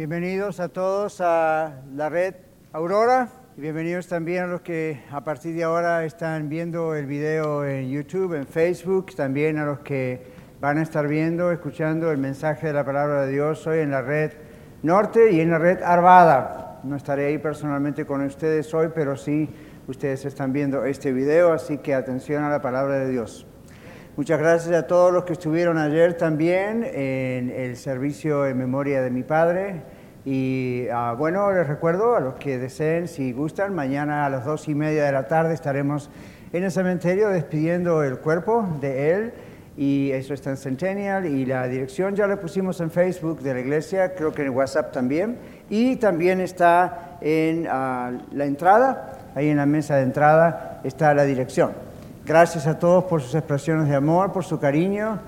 Bienvenidos a todos a la red Aurora y bienvenidos también a los que a partir de ahora están viendo el video en YouTube, en Facebook, también a los que van a estar viendo, escuchando el mensaje de la palabra de Dios hoy en la red Norte y en la red Arvada. No estaré ahí personalmente con ustedes hoy, pero sí ustedes están viendo este video, así que atención a la palabra de Dios. Muchas gracias a todos los que estuvieron ayer también en el servicio en memoria de mi padre. Y ah, bueno, les recuerdo a los que deseen, si gustan, mañana a las dos y media de la tarde estaremos en el cementerio despidiendo el cuerpo de él. Y eso está en Centennial. Y la dirección ya la pusimos en Facebook de la iglesia, creo que en WhatsApp también. Y también está en ah, la entrada, ahí en la mesa de entrada está la dirección. Gracias a todos por sus expresiones de amor, por su cariño.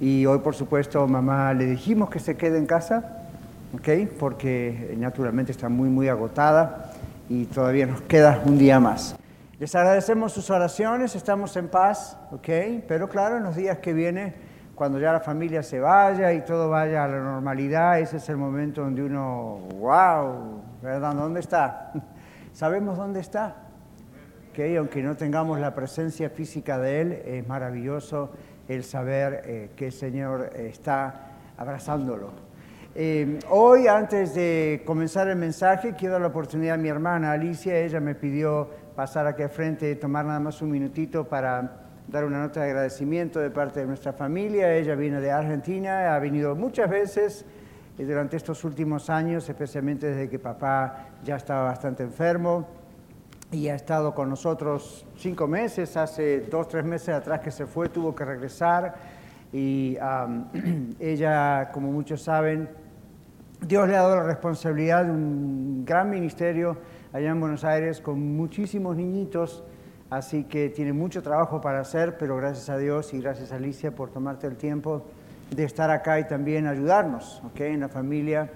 Y hoy, por supuesto, mamá le dijimos que se quede en casa, ¿ok? Porque naturalmente está muy, muy agotada y todavía nos queda un día más. Les agradecemos sus oraciones, estamos en paz, ¿ok? Pero claro, en los días que vienen, cuando ya la familia se vaya y todo vaya a la normalidad, ese es el momento donde uno, wow, ¿verdad? ¿Dónde está? ¿Sabemos dónde está? Que aunque no tengamos la presencia física de Él, es maravilloso el saber eh, que el Señor está abrazándolo. Eh, hoy, antes de comenzar el mensaje, quiero dar la oportunidad a mi hermana Alicia. Ella me pidió pasar aquí al frente, tomar nada más un minutito para dar una nota de agradecimiento de parte de nuestra familia. Ella viene de Argentina, ha venido muchas veces eh, durante estos últimos años, especialmente desde que papá ya estaba bastante enfermo y ha estado con nosotros cinco meses, hace dos, tres meses atrás que se fue, tuvo que regresar y ella, como muchos saben, Dios le ha dado la responsabilidad de un gran ministerio allá en Buenos Aires con muchísimos niñitos, así que tiene mucho trabajo para hacer, pero gracias a Dios y gracias a Alicia por tomarte el tiempo de estar acá y también ayudarnos ¿okay? en la familia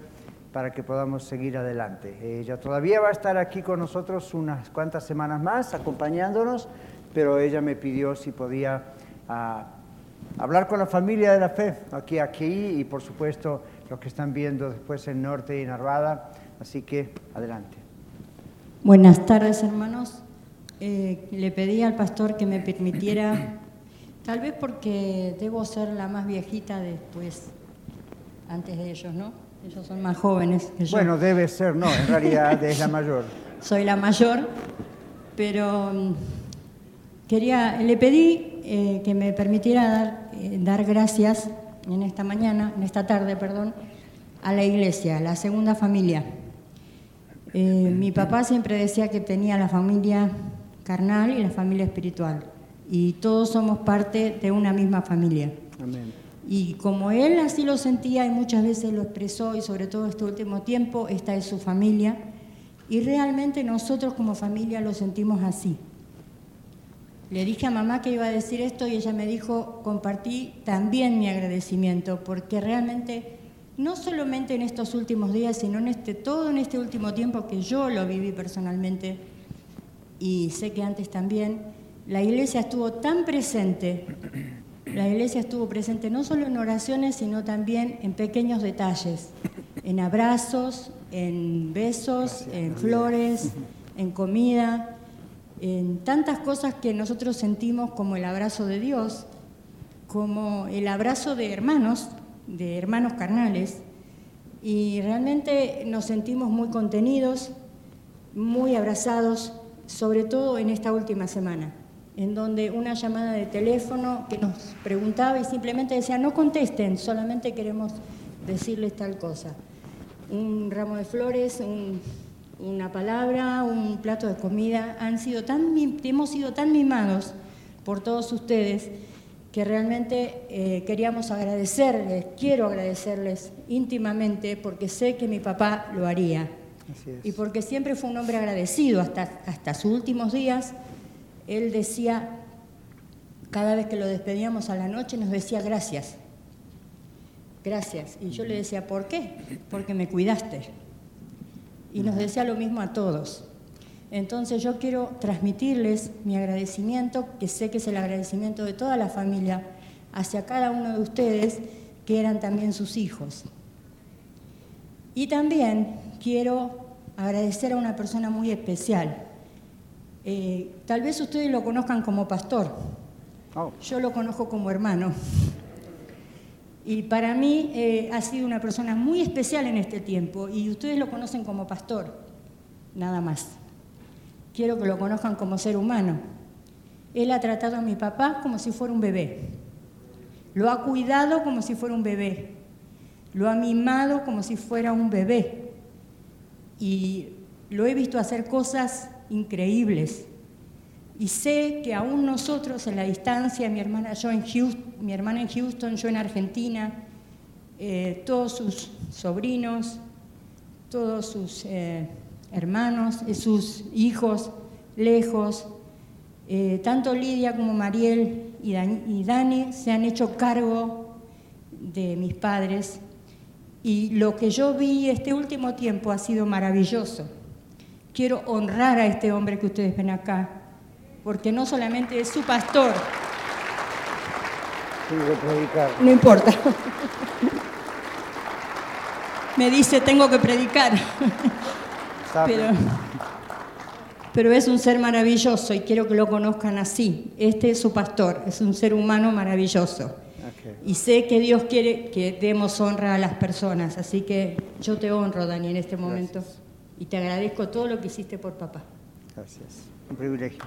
para que podamos seguir adelante. Ella todavía va a estar aquí con nosotros unas cuantas semanas más acompañándonos, pero ella me pidió si podía ah, hablar con la familia de la fe aquí, aquí y por supuesto los que están viendo después en Norte y en Arvada. Así que adelante. Buenas tardes hermanos. Eh, le pedí al pastor que me permitiera, tal vez porque debo ser la más viejita después, antes de ellos, ¿no? Ellos son más jóvenes que yo. Bueno, debe ser, no, en realidad es la mayor. Soy la mayor, pero mm, quería, le pedí eh, que me permitiera dar, eh, dar gracias en esta mañana, en esta tarde, perdón, a la iglesia, a la segunda familia. Eh, mi papá siempre decía que tenía la familia carnal y la familia espiritual, y todos somos parte de una misma familia. Amén. Y como él así lo sentía y muchas veces lo expresó, y sobre todo este último tiempo, esta es su familia, y realmente nosotros como familia lo sentimos así. Le dije a mamá que iba a decir esto y ella me dijo, compartí también mi agradecimiento, porque realmente, no solamente en estos últimos días, sino en este, todo en este último tiempo que yo lo viví personalmente, y sé que antes también, la iglesia estuvo tan presente la iglesia estuvo presente no solo en oraciones, sino también en pequeños detalles, en abrazos, en besos, en flores, en comida, en tantas cosas que nosotros sentimos como el abrazo de Dios, como el abrazo de hermanos, de hermanos carnales, y realmente nos sentimos muy contenidos, muy abrazados, sobre todo en esta última semana en donde una llamada de teléfono que nos preguntaba y simplemente decía, no contesten, solamente queremos decirles tal cosa. Un ramo de flores, una palabra, un plato de comida, han sido tan, hemos sido tan mimados por todos ustedes que realmente eh, queríamos agradecerles, quiero agradecerles íntimamente porque sé que mi papá lo haría. Y porque siempre fue un hombre agradecido hasta, hasta sus últimos días él decía, cada vez que lo despedíamos a la noche, nos decía gracias, gracias. Y yo le decía, ¿por qué? Porque me cuidaste. Y nos decía lo mismo a todos. Entonces yo quiero transmitirles mi agradecimiento, que sé que es el agradecimiento de toda la familia, hacia cada uno de ustedes, que eran también sus hijos. Y también quiero agradecer a una persona muy especial. Eh, tal vez ustedes lo conozcan como pastor. Oh. Yo lo conozco como hermano. Y para mí eh, ha sido una persona muy especial en este tiempo y ustedes lo conocen como pastor, nada más. Quiero que lo conozcan como ser humano. Él ha tratado a mi papá como si fuera un bebé. Lo ha cuidado como si fuera un bebé. Lo ha mimado como si fuera un bebé. Y lo he visto hacer cosas increíbles. Y sé que aún nosotros en la distancia, mi hermana, yo en Houston, mi hermana en Houston, yo en Argentina, eh, todos sus sobrinos, todos sus eh, hermanos, eh, sus hijos lejos, tanto Lidia como Mariel y y Dani se han hecho cargo de mis padres y lo que yo vi este último tiempo ha sido maravilloso. Quiero honrar a este hombre que ustedes ven acá, porque no solamente es su pastor. No importa. Me dice, tengo que predicar. Pero, pero es un ser maravilloso y quiero que lo conozcan así. Este es su pastor, es un ser humano maravilloso. Y sé que Dios quiere que demos honra a las personas, así que yo te honro, Dani, en este momento. Y te agradezco todo lo que hiciste por papá. Gracias. Un privilegio.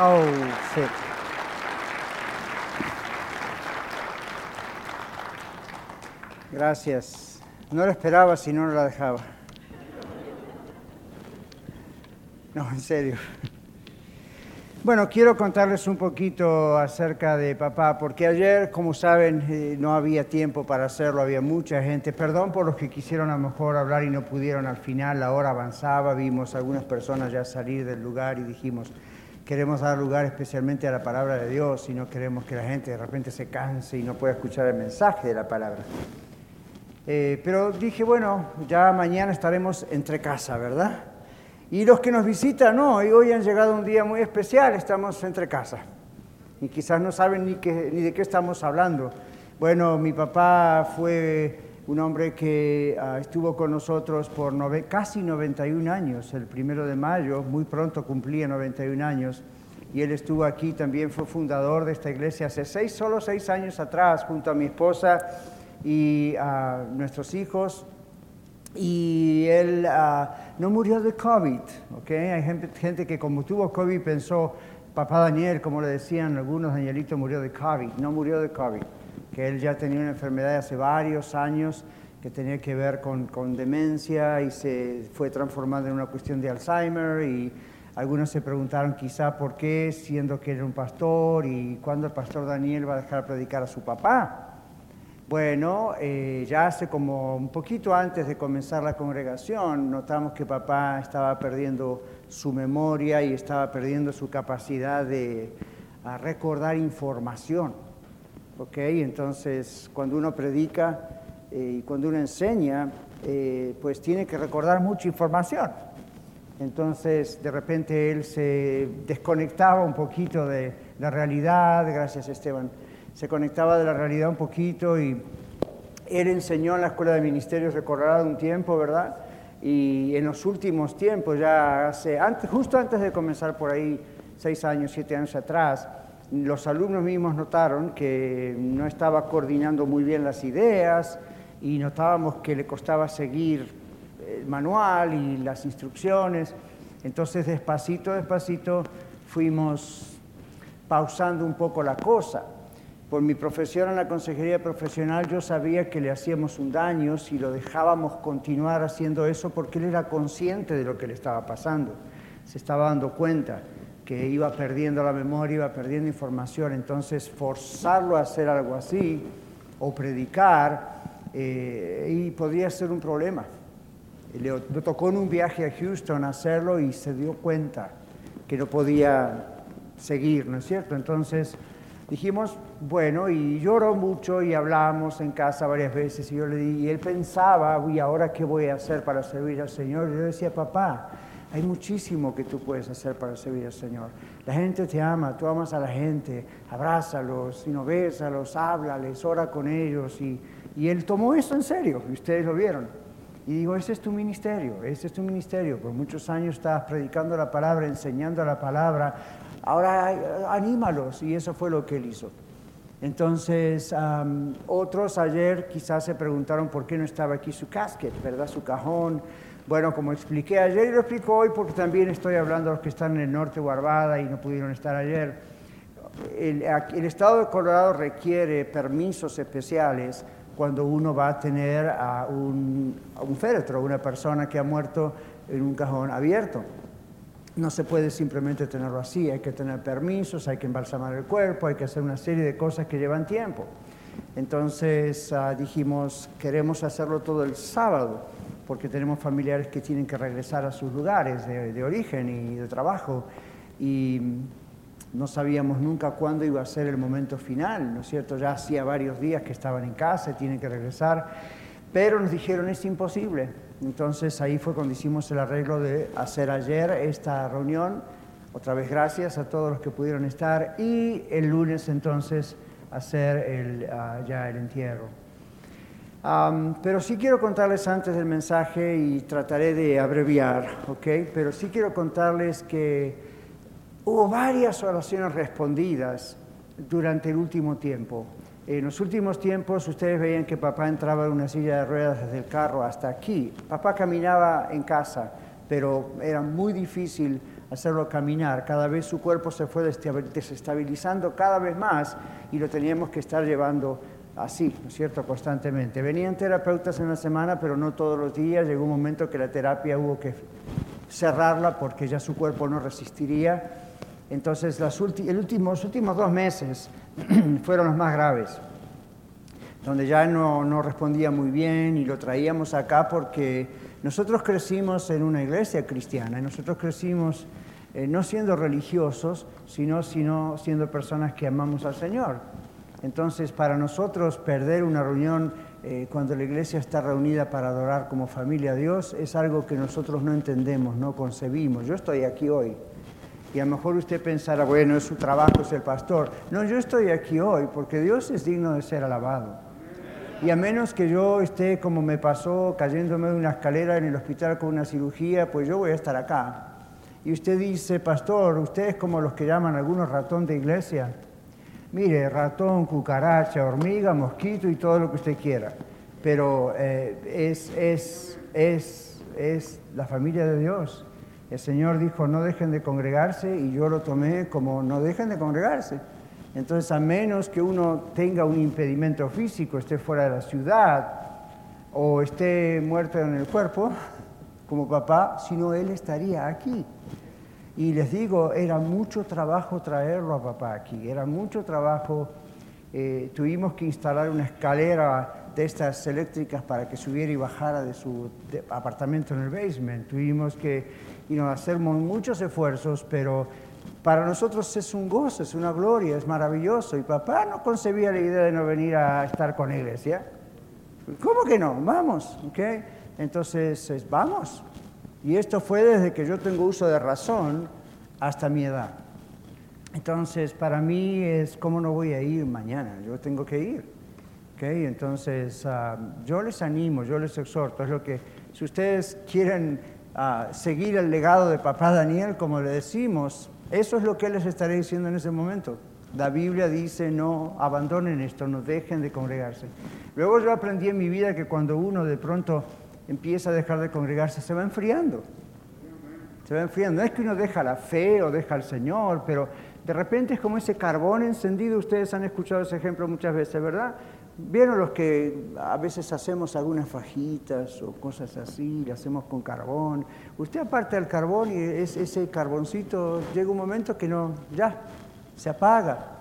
Oh, sí. Gracias. No lo esperaba si no la dejaba. No, en serio. Bueno, quiero contarles un poquito acerca de papá, porque ayer, como saben, eh, no había tiempo para hacerlo, había mucha gente. Perdón por los que quisieron a lo mejor hablar y no pudieron al final, la hora avanzaba, vimos algunas personas ya salir del lugar y dijimos, queremos dar lugar especialmente a la palabra de Dios y no queremos que la gente de repente se canse y no pueda escuchar el mensaje de la palabra. Eh, pero dije, bueno, ya mañana estaremos entre casa, ¿verdad? Y los que nos visitan, no, hoy han llegado un día muy especial, estamos entre casa. Y quizás no saben ni, ni de qué estamos hablando. Bueno, mi papá fue un hombre que ah, estuvo con nosotros por casi 91 años, el primero de mayo, muy pronto cumplía 91 años. Y él estuvo aquí, también fue fundador de esta iglesia hace seis, solo seis años atrás, junto a mi esposa y a nuestros hijos y él ah, no murió de COVID, ¿ok? Hay gente, que como tuvo COVID pensó, papá Daniel, como le decían algunos, Danielito murió de COVID, no murió de COVID, que él ya tenía una enfermedad hace varios años que tenía que ver con, con demencia y se fue transformando en una cuestión de Alzheimer y algunos se preguntaron quizá por qué, siendo que era un pastor y cuándo el pastor Daniel va a dejar predicar a su papá. Bueno, eh, ya hace como un poquito antes de comenzar la congregación, notamos que papá estaba perdiendo su memoria y estaba perdiendo su capacidad de recordar información. ¿Ok? Entonces, cuando uno predica eh, y cuando uno enseña, eh, pues tiene que recordar mucha información. Entonces, de repente él se desconectaba un poquito de la realidad, gracias Esteban se conectaba de la realidad un poquito y él enseñó en la Escuela de Ministerios, recordará un tiempo, ¿verdad? Y en los últimos tiempos, ya antes, justo antes de comenzar por ahí, seis años, siete años atrás, los alumnos mismos notaron que no estaba coordinando muy bien las ideas y notábamos que le costaba seguir el manual y las instrucciones. Entonces, despacito, despacito, fuimos pausando un poco la cosa. Por mi profesión en la consejería profesional yo sabía que le hacíamos un daño si lo dejábamos continuar haciendo eso porque él era consciente de lo que le estaba pasando. Se estaba dando cuenta que iba perdiendo la memoria, iba perdiendo información. Entonces forzarlo a hacer algo así o predicar eh, y podría ser un problema. Le, tocó en un viaje a Houston hacerlo y se dio cuenta que no podía seguir, ¿no es cierto? Entonces dijimos, bueno, y lloró mucho y hablamos en casa varias veces y yo le di, y él pensaba, ¿y ahora qué voy a hacer para servir al Señor? Y yo decía, papá, hay muchísimo que tú puedes hacer para servir al Señor. La gente te ama, tú amas a la gente, abrázalos, no bésalos, háblales, ora con ellos. Y, y él tomó esto en serio, y ustedes lo vieron. Y digo, ese es tu ministerio, ese es tu ministerio. Por muchos años estabas predicando la palabra, enseñando la palabra. Ahora anímalos, y eso fue lo que él hizo. Entonces, otros ayer quizás se preguntaron por qué no estaba aquí su casket, ¿verdad? Su cajón. Bueno, como expliqué ayer y lo explico hoy porque también estoy hablando a los que están en el norte Guarbada y no pudieron estar ayer. El, estado de Colorado requiere permisos especiales cuando uno va a tener a un, a un una persona que ha muerto en un cajón abierto. No se puede simplemente tenerlo así, hay que tener permisos, hay que embalsamar el cuerpo, hay que hacer una serie de cosas que llevan tiempo. Entonces ah, dijimos, queremos hacerlo todo el sábado, porque tenemos familiares que tienen que regresar a sus lugares de, de origen y de trabajo, y no sabíamos nunca cuándo iba a ser el momento final, ¿no es cierto? Ya hacía varios días que estaban en casa, tienen que regresar, pero nos dijeron es imposible, entonces ahí fue cuando hicimos el arreglo de hacer ayer esta reunión. Otra vez gracias a todos los que pudieron estar y el lunes entonces hacer el, ah, ya el entierro. pero sí quiero contarles antes del mensaje y trataré de abreviar, ¿ok? Pero sí quiero contarles que hubo varias oraciones respondidas durante el último tiempo. En los últimos tiempos ustedes veían que papá entraba en una silla de ruedas desde el carro hasta aquí. Papá caminaba en casa, pero era muy difícil hacerlo caminar. Cada vez su cuerpo se fue desestabilizando cada vez más y lo teníamos que estar llevando así, ¿no es cierto?, constantemente. Venían terapeutas en la semana, pero no todos los días. Llegó un momento que la terapia hubo que cerrarla porque ya su cuerpo no resistiría. Entonces, los últimos dos meses fueron los más graves, donde ya no, respondía muy bien y lo traíamos acá porque nosotros crecimos en una iglesia cristiana y nosotros crecimos eh, no siendo religiosos, sino, sino siendo personas que amamos al Señor. Entonces, para nosotros perder una reunión eh, cuando la iglesia está reunida para adorar como familia a Dios es algo que nosotros no entendemos, no concebimos. Yo estoy aquí hoy y a lo mejor usted pensará, bueno, es su trabajo ser pastor. No, yo estoy aquí hoy porque Dios es digno de ser alabado. Y a menos que yo esté, como me pasó, cayéndome de una escalera en el hospital con una cirugía, pues yo voy a estar acá. Y usted dice, pastor, usted es como los que llaman algunos ratón de iglesia. Mire, ratón, cucaracha, hormiga, mosquito y todo lo que usted quiera. Pero eh, es, es, es, es la familia de Dios. El Señor dijo, no dejen de congregarse y yo lo tomé como no dejen de congregarse. Entonces, a menos que uno tenga un impedimento físico, esté fuera de la ciudad o esté muerto en el cuerpo, como papá, sino él estaría aquí. Y les digo, era mucho trabajo traerlo a papá aquí, era mucho trabajo. Eh, tuvimos que instalar una escalera de estas eléctricas para que subiera y bajara de su apartamento en el basement. Tuvimos que y nos hacemos muchos esfuerzos, pero para nosotros es un gozo, es una gloria, es maravilloso. Y papá no concebía la idea de no venir a estar con la iglesia. ¿Cómo que no? Vamos, ¿ok? Entonces, vamos. Y esto fue desde que yo tengo uso de razón hasta mi edad. Entonces, para mí es, ¿cómo no voy a ir mañana? Yo tengo que ir. ¿Okay? Entonces, ah, yo les animo, yo les exhorto, es lo que, si ustedes quieren a seguir el legado de papá Daniel, como le decimos, eso es lo que les estaré diciendo en ese momento. La Biblia dice, no abandonen esto, no dejen de congregarse. Luego yo aprendí en mi vida que cuando uno de pronto empieza a dejar de congregarse, se va enfriando. Se va enfriando. No es que uno deja la fe o deja al Señor, pero de repente es como ese carbón encendido. Ustedes han escuchado ese ejemplo muchas veces, ¿verdad? Vieron los que a veces hacemos algunas fajitas o cosas así, le hacemos con carbón. Usted aparte del carbón y ese carboncito llega un momento que no, ya, se apaga.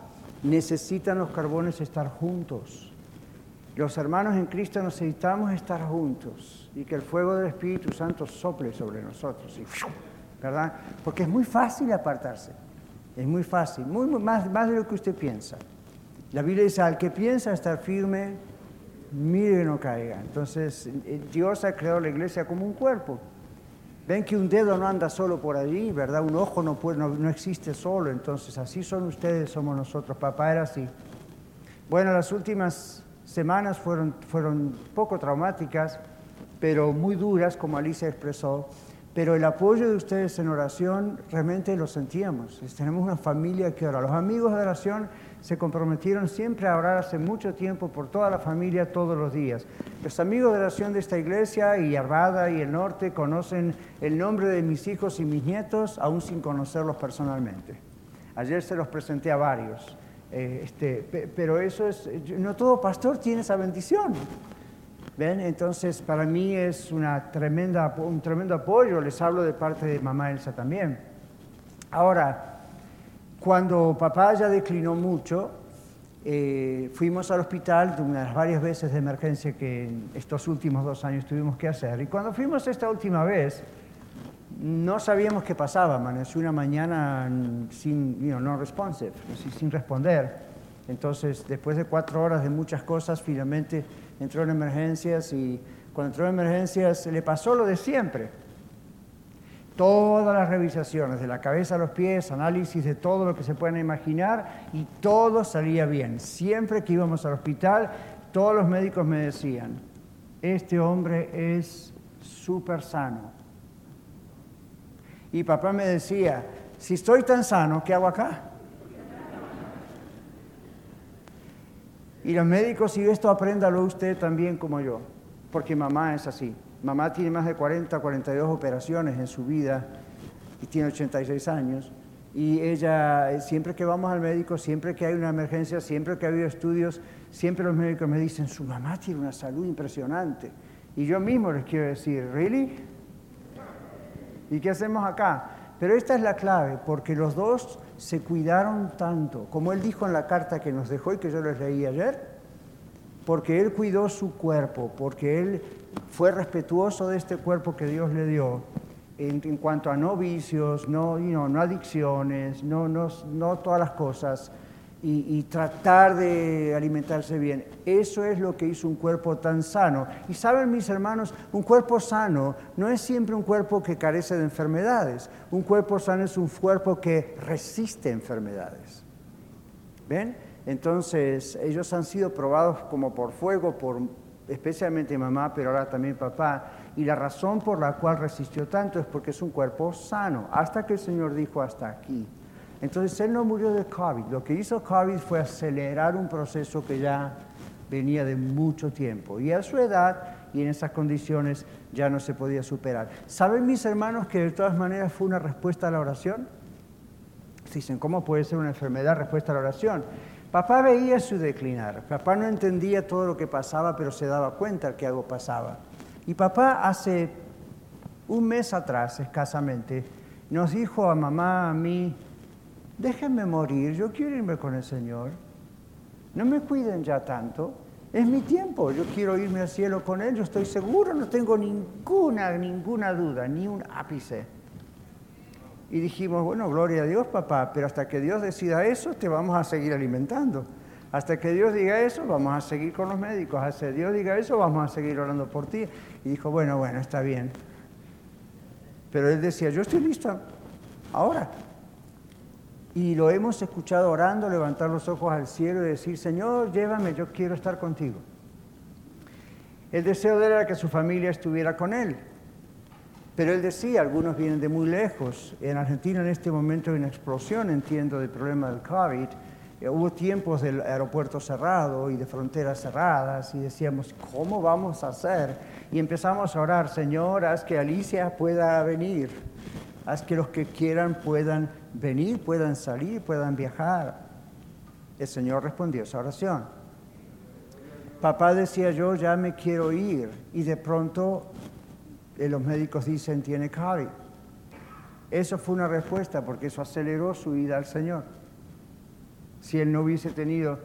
Necesitan los carbones estar juntos. Los hermanos en Cristo necesitamos estar juntos y que el fuego del Espíritu Santo sople sobre nosotros. ¿Verdad? Porque es muy fácil apartarse. Es muy fácil, muy, más, más de lo que usted piensa. La Biblia dice, al que piensa estar firme, mire que no caiga. Entonces, eh, Dios ha creado la iglesia como un cuerpo. Ven que un dedo no anda solo por allí, ¿verdad? Un ojo no, puede, no, existe solo, entonces así son ustedes, somos nosotros. Papá era así. Bueno, las últimas semanas fueron, fueron poco traumáticas, pero muy duras, como Alicia expresó. Pero el apoyo de ustedes en oración realmente lo sentíamos. Tenemos una familia que ora. Los amigos de oración se comprometieron siempre a orar hace mucho tiempo por toda la familia todos los días. Los amigos de oración de esta iglesia y Arvada y el norte conocen el nombre de mis hijos y mis nietos aún sin conocerlos personalmente. Ayer se los presenté a varios. Eh, este, pero eso es, no todo pastor tiene esa bendición. ¿Ven? Entonces, para mí es una tremenda, un tremendo apoyo. Les hablo de parte de mamá Elsa también. Ahora, cuando papá ya declinó mucho, eh, fuimos al hospital de unas varias veces de emergencia que en estos últimos dos años tuvimos que hacer. Y cuando fuimos esta última vez, no sabíamos qué pasaba. Amaneció una mañana sin, you know, no responsive, sin responder. Entonces, después de cuatro horas de muchas cosas, finalmente entró en emergencias y cuando entró en emergencias le pasó lo de siempre todas las revisaciones, de la cabeza a los pies, análisis de todo lo que se pueden imaginar y todo salía bien. Siempre que íbamos al hospital, todos los médicos me decían, este hombre es súper sano. Y papá me decía, si estoy tan sano, ¿qué hago acá? Y los médicos, y esto apréndalo usted también como yo, porque mamá es así. Mamá tiene más de 40, 42 operaciones en su vida y tiene 86 años. Y ella, siempre que vamos al médico, siempre que hay una emergencia, siempre que ha habido estudios, siempre los médicos me dicen, su mamá tiene una salud impresionante. Y yo mismo les quiero decir, ¿really? ¿Y qué hacemos acá? Pero esta es la clave, porque los dos se cuidaron tanto, como él dijo en la carta que nos dejó y que yo les leí ayer, porque él cuidó su cuerpo, porque él fue respetuoso de este cuerpo que Dios le dio en, cuanto a no vicios, no, no adicciones, no, no, no, todas las cosas, y, tratar de alimentarse bien. Eso es lo que hizo un cuerpo tan sano. Y saben mis hermanos, un cuerpo sano no es siempre un cuerpo que carece de enfermedades. Un cuerpo sano es un cuerpo que resiste enfermedades. ¿Ven? Entonces, ellos han sido probados como por fuego por especialmente mamá, pero ahora también papá. Y la razón por la cual resistió tanto es porque es un cuerpo sano, hasta que el Señor dijo hasta aquí. Entonces él no murió de COVID. Lo que hizo COVID fue acelerar un proceso que ya venía de mucho tiempo. Y a su edad y en esas condiciones ya no se podía superar. ¿Saben mis hermanos que de todas maneras fue una respuesta a la oración? Dicen, ¿cómo puede ser una enfermedad respuesta a la oración? Papá veía su declinar, papá no entendía todo lo que pasaba, pero se daba cuenta que algo pasaba. Y papá hace un mes atrás, escasamente, nos dijo a mamá, a mí, déjenme morir, yo quiero irme con el Señor, no me cuiden ya tanto, es mi tiempo, yo quiero irme al cielo con Él, yo estoy seguro, no tengo ninguna, ninguna duda, ni un ápice. Y dijimos, bueno, gloria a Dios, papá, pero hasta que Dios decida eso, te vamos a seguir alimentando. Hasta que Dios diga eso, vamos a seguir con los médicos. Hasta que Dios diga eso, vamos a seguir orando por ti. Y dijo, bueno, bueno, está bien. Pero él decía, yo estoy listo ahora. Y lo hemos escuchado orando, levantar los ojos al cielo y decir, Señor, llévame, yo quiero estar contigo. El deseo de él era que su familia estuviera con él. Pero él decía, algunos vienen de muy lejos. En Argentina en este momento hay una explosión, entiendo, del problema del COVID. Eh, hubo tiempos del aeropuerto cerrado y de fronteras cerradas y decíamos, ¿cómo vamos a hacer? Y empezamos a orar, Señor, haz que Alicia pueda venir, haz que los que quieran puedan venir, puedan salir, puedan viajar. El Señor respondió esa oración. Papá decía yo, ya me quiero ir. Y de pronto los médicos dicen tiene COVID. Eso fue una respuesta porque eso aceleró su ida al Señor. Si él no hubiese tenido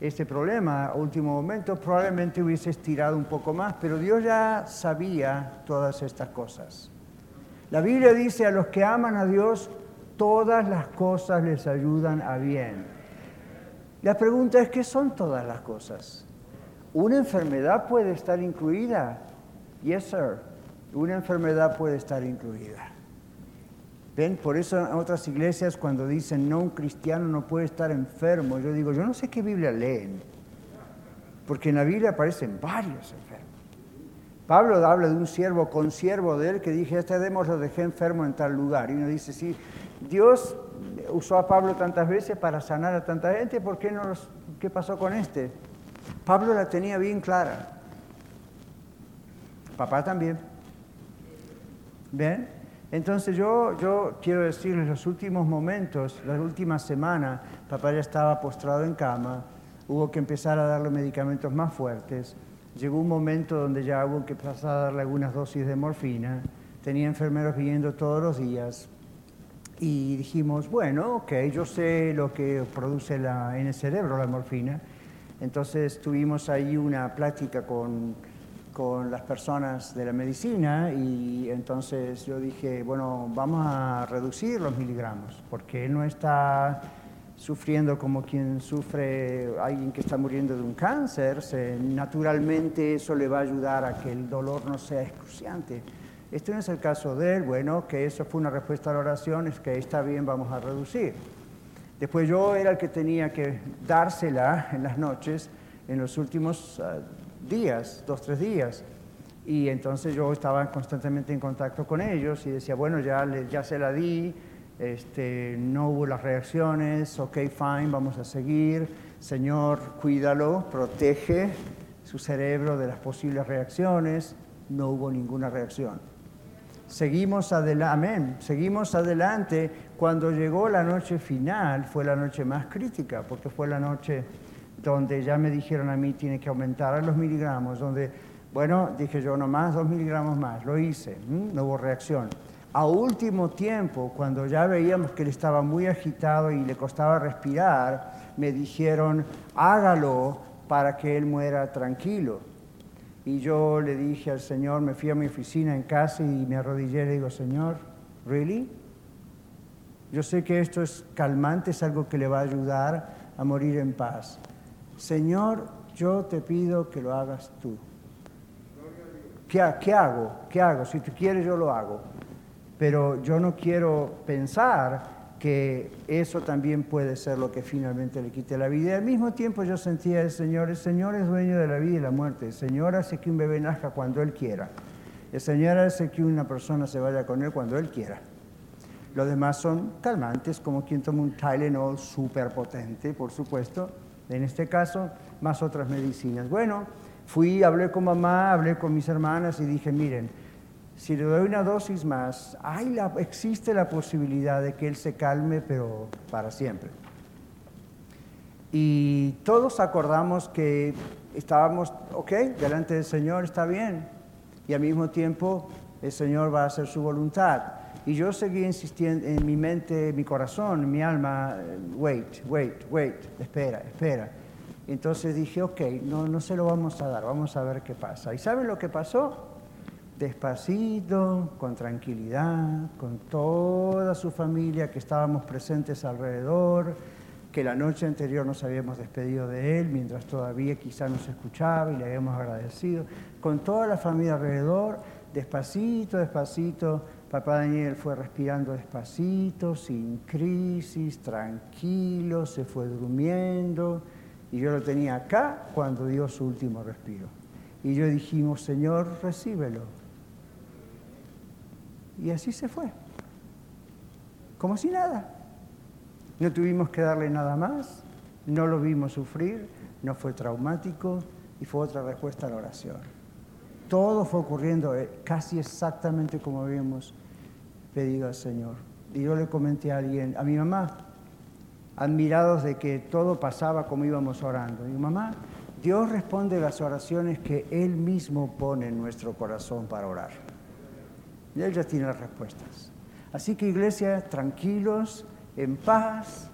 este problema a último momento, probablemente hubiese estirado un poco más, pero Dios ya sabía todas estas cosas. La Biblia dice a los que aman a Dios, todas las cosas les ayudan a bien. La pregunta es, ¿qué son todas las cosas? ¿Una enfermedad puede estar incluida? Yes, sir. una enfermedad puede estar incluida. ¿Ven? Por eso en otras iglesias cuando dicen no, un cristiano no puede estar enfermo, yo digo, yo no sé qué Biblia leen, porque en la Biblia aparecen varios enfermos. Pablo habla de un siervo con siervo de él que dije, este demos lo dejé enfermo en tal lugar. Y uno dice, sí, Dios usó a Pablo tantas veces para sanar a tanta gente, ¿por qué no los, qué pasó con este? Pablo la tenía bien clara. Papá también. ¿Ven? Entonces yo, yo quiero decirles, los últimos momentos, las últimas semanas, papá ya estaba postrado en cama, hubo que empezar a darle medicamentos más fuertes llegó un momento donde ya hubo que pasar a darle algunas dosis de morfina, tenía enfermeros viniendo todos los días y dijimos, bueno, ok, yo sé lo que produce la, en el cerebro la morfina, entonces tuvimos ahí una plática con, con las personas de la medicina y entonces yo dije, bueno, vamos a reducir los miligramos, porque él no está sufriendo como quien sufre alguien que está muriendo de un cáncer, naturalmente eso le va a ayudar a que el dolor no sea excruciante. Este no es el caso de él, bueno, que eso fue una respuesta a la oración, es que está bien, vamos a reducir. Después yo era el que tenía que dársela en las noches, en los últimos ah, días, dos, tres días. Y entonces yo estaba constantemente en contacto con ellos y decía, bueno, ya, ya se la di, este, no hubo las reacciones, ok, fine, vamos a seguir, Señor, cuídalo, protege su cerebro de las posibles reacciones, no hubo ninguna reacción. Seguimos adelante, amén, seguimos adelante. Cuando llegó la noche final, fue la noche más crítica, porque fue la noche donde ya me dijeron a mí tiene que aumentar a los miligramos, donde, bueno, dije yo nomás dos miligramos más, lo hice, no hubo reacción. A último tiempo, cuando ya veíamos que él estaba muy agitado y le costaba respirar, me dijeron, hágalo para que él muera tranquilo. Y yo le dije al Señor, me fui a mi oficina en casa y me arrodillé y le digo, Señor, ¿really? Yo sé que esto es calmante, es algo que le va a ayudar a morir en paz. Señor, yo te pido que lo hagas tú. ¿Qué, ¿Qué, hago? ¿Qué hago? Si tú quieres, yo lo hago pero yo no quiero pensar que eso también puede ser lo que finalmente le quite la vida. Y al mismo tiempo yo sentía el Señor, el Señor es dueño de la vida y la muerte, el Señor hace que un bebé nazca cuando Él quiera, el Señor hace que una persona se vaya con Él cuando Él quiera. Los demás son calmantes, como quien toma un Tylenol súper potente, por supuesto, en este caso, más otras medicinas. Bueno, fui, hablé con mamá, hablé con mis hermanas y dije, miren, si le doy una dosis más, hay existe la posibilidad de que él se calme, pero para siempre. Y todos acordamos que estábamos, ok, delante del Señor está bien, y al mismo tiempo el Señor va a hacer su voluntad. Y yo seguí insistiendo en mi mente, mi corazón, mi alma, wait, wait, wait, espera, espera. Entonces dije, ok, no, no se lo vamos a dar, vamos a ver qué pasa. ¿Y saben lo que pasó? Despacito, con tranquilidad, con toda su familia que estábamos presentes alrededor, que la noche anterior nos habíamos despedido de él mientras todavía quizá nos escuchaba y le habíamos agradecido, con toda la familia alrededor, despacito, despacito, papá Daniel fue respirando despacito, sin crisis, tranquilo, se fue durmiendo y yo lo tenía acá cuando dio su último respiro. Y yo dijimos, Señor, recíbelo y así se fue, como si nada. No tuvimos que darle nada más, no lo vimos sufrir, no fue traumático y fue otra respuesta a la oración. Todo fue ocurriendo eh, casi exactamente como habíamos pedido al Señor. Y yo le comenté a alguien, a mi mamá, admirados de que todo pasaba como íbamos orando. Mi mamá, Dios responde las oraciones que Él mismo pone en nuestro corazón para orar. Y Él ya tiene las respuestas. Así que iglesia, tranquilos, en paz,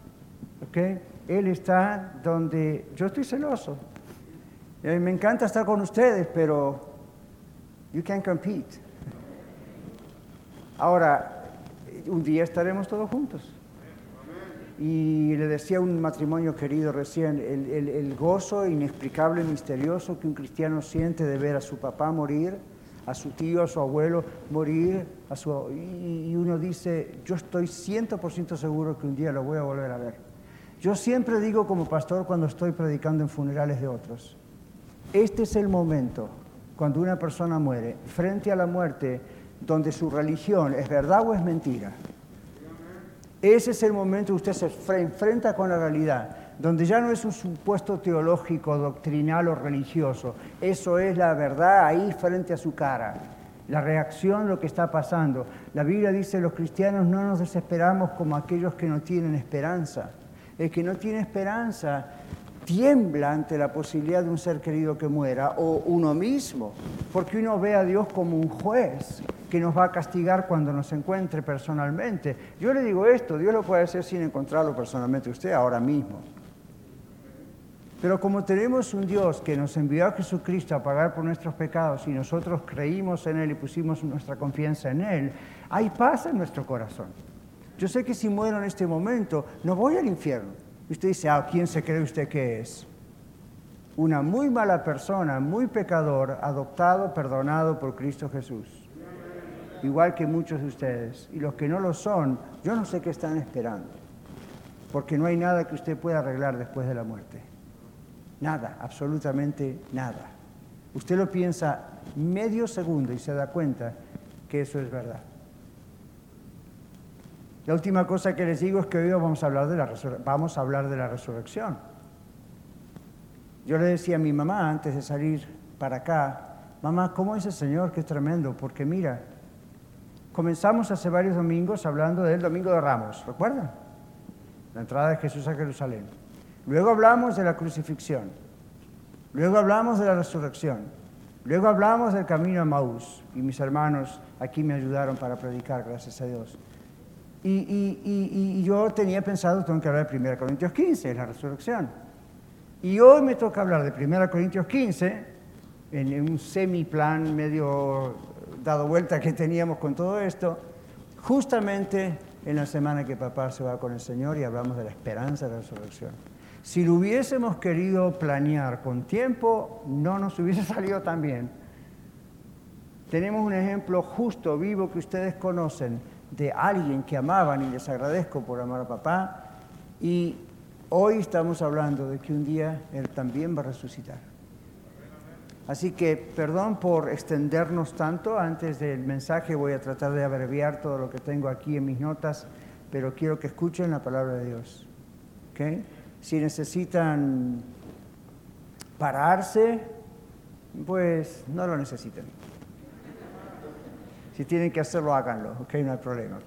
¿ok? Él está donde yo estoy celoso. Y me encanta estar con ustedes, pero you can't compete. Ahora, un día estaremos todos juntos. Y le decía a un matrimonio querido recién, el, el gozo inexplicable, misterioso que un cristiano siente de ver a su papá morir a su tío, a su abuelo, morir, a su, y uno dice, yo estoy 100% seguro que un día lo voy a volver a ver. Yo siempre digo como pastor cuando estoy predicando en funerales de otros, este es el momento cuando una persona muere, frente a la muerte, donde su religión es verdad o es mentira. Ese es el momento que usted se enfrenta con la realidad, donde ya no es un supuesto teológico, doctrinal o religioso. Eso es la verdad ahí frente a su cara. La reacción, lo que está pasando. La Biblia dice, los cristianos no nos desesperamos como aquellos que no tienen esperanza. El que no tiene esperanza tiembla ante la posibilidad de un ser querido que muera o uno mismo, porque uno ve a Dios como un juez que nos va a castigar cuando nos encuentre personalmente. Yo le digo esto, Dios lo puede hacer sin encontrarlo personalmente usted ahora mismo. Pero como tenemos un Dios que nos envió a Jesucristo a pagar por nuestros pecados y nosotros creímos en Él y pusimos nuestra confianza en Él, hay paz en nuestro corazón. Yo sé que si muero en este momento, no voy al infierno usted dice, ¿a ah, quién se cree usted que es? Una muy mala persona, muy pecador, adoptado, perdonado por Cristo Jesús. Igual que muchos de ustedes. Y los que no lo son, yo no sé qué están esperando. Porque no hay nada que usted pueda arreglar después de la muerte. Nada, absolutamente nada. Usted lo piensa medio segundo y se da cuenta que eso es verdad. La última cosa que les digo es que hoy vamos a hablar de la, vamos a hablar de la resurrección. Yo le decía a mi mamá antes de salir para acá, mamá, ¿cómo es el Señor? Qué tremendo, porque mira, comenzamos hace varios domingos hablando del Domingo de Ramos, ¿recuerdan? La entrada de Jesús a Jerusalén. Luego hablamos de la crucifixión. Luego hablamos de la resurrección. Luego hablamos del camino a Maús. Y mis hermanos aquí me ayudaron para predicar, gracias a Dios. Y, yo tenía pensado, tengo que hablar de 1 Corintios 15, la resurrección. Y hoy me toca hablar de 1 Corintios 15, en un semiplan medio dado vuelta que teníamos con todo esto, justamente en la semana que papá se va con el Señor y hablamos de la esperanza de la resurrección. Si lo hubiésemos querido planear con tiempo, no nos hubiese salido tan bien. Tenemos un ejemplo justo, vivo, que ustedes conocen de alguien que amaban y les agradezco por amar a papá. Y hoy estamos hablando de que un día Él también va a resucitar. Así que perdón por extendernos tanto. Antes del mensaje voy a tratar de abreviar todo lo que tengo aquí en mis notas, pero quiero que escuchen la palabra de Dios. ¿Okay? Si necesitan pararse, pues no lo necesitan. Si tienen que hacerlo, háganlo, ok, no hay problema.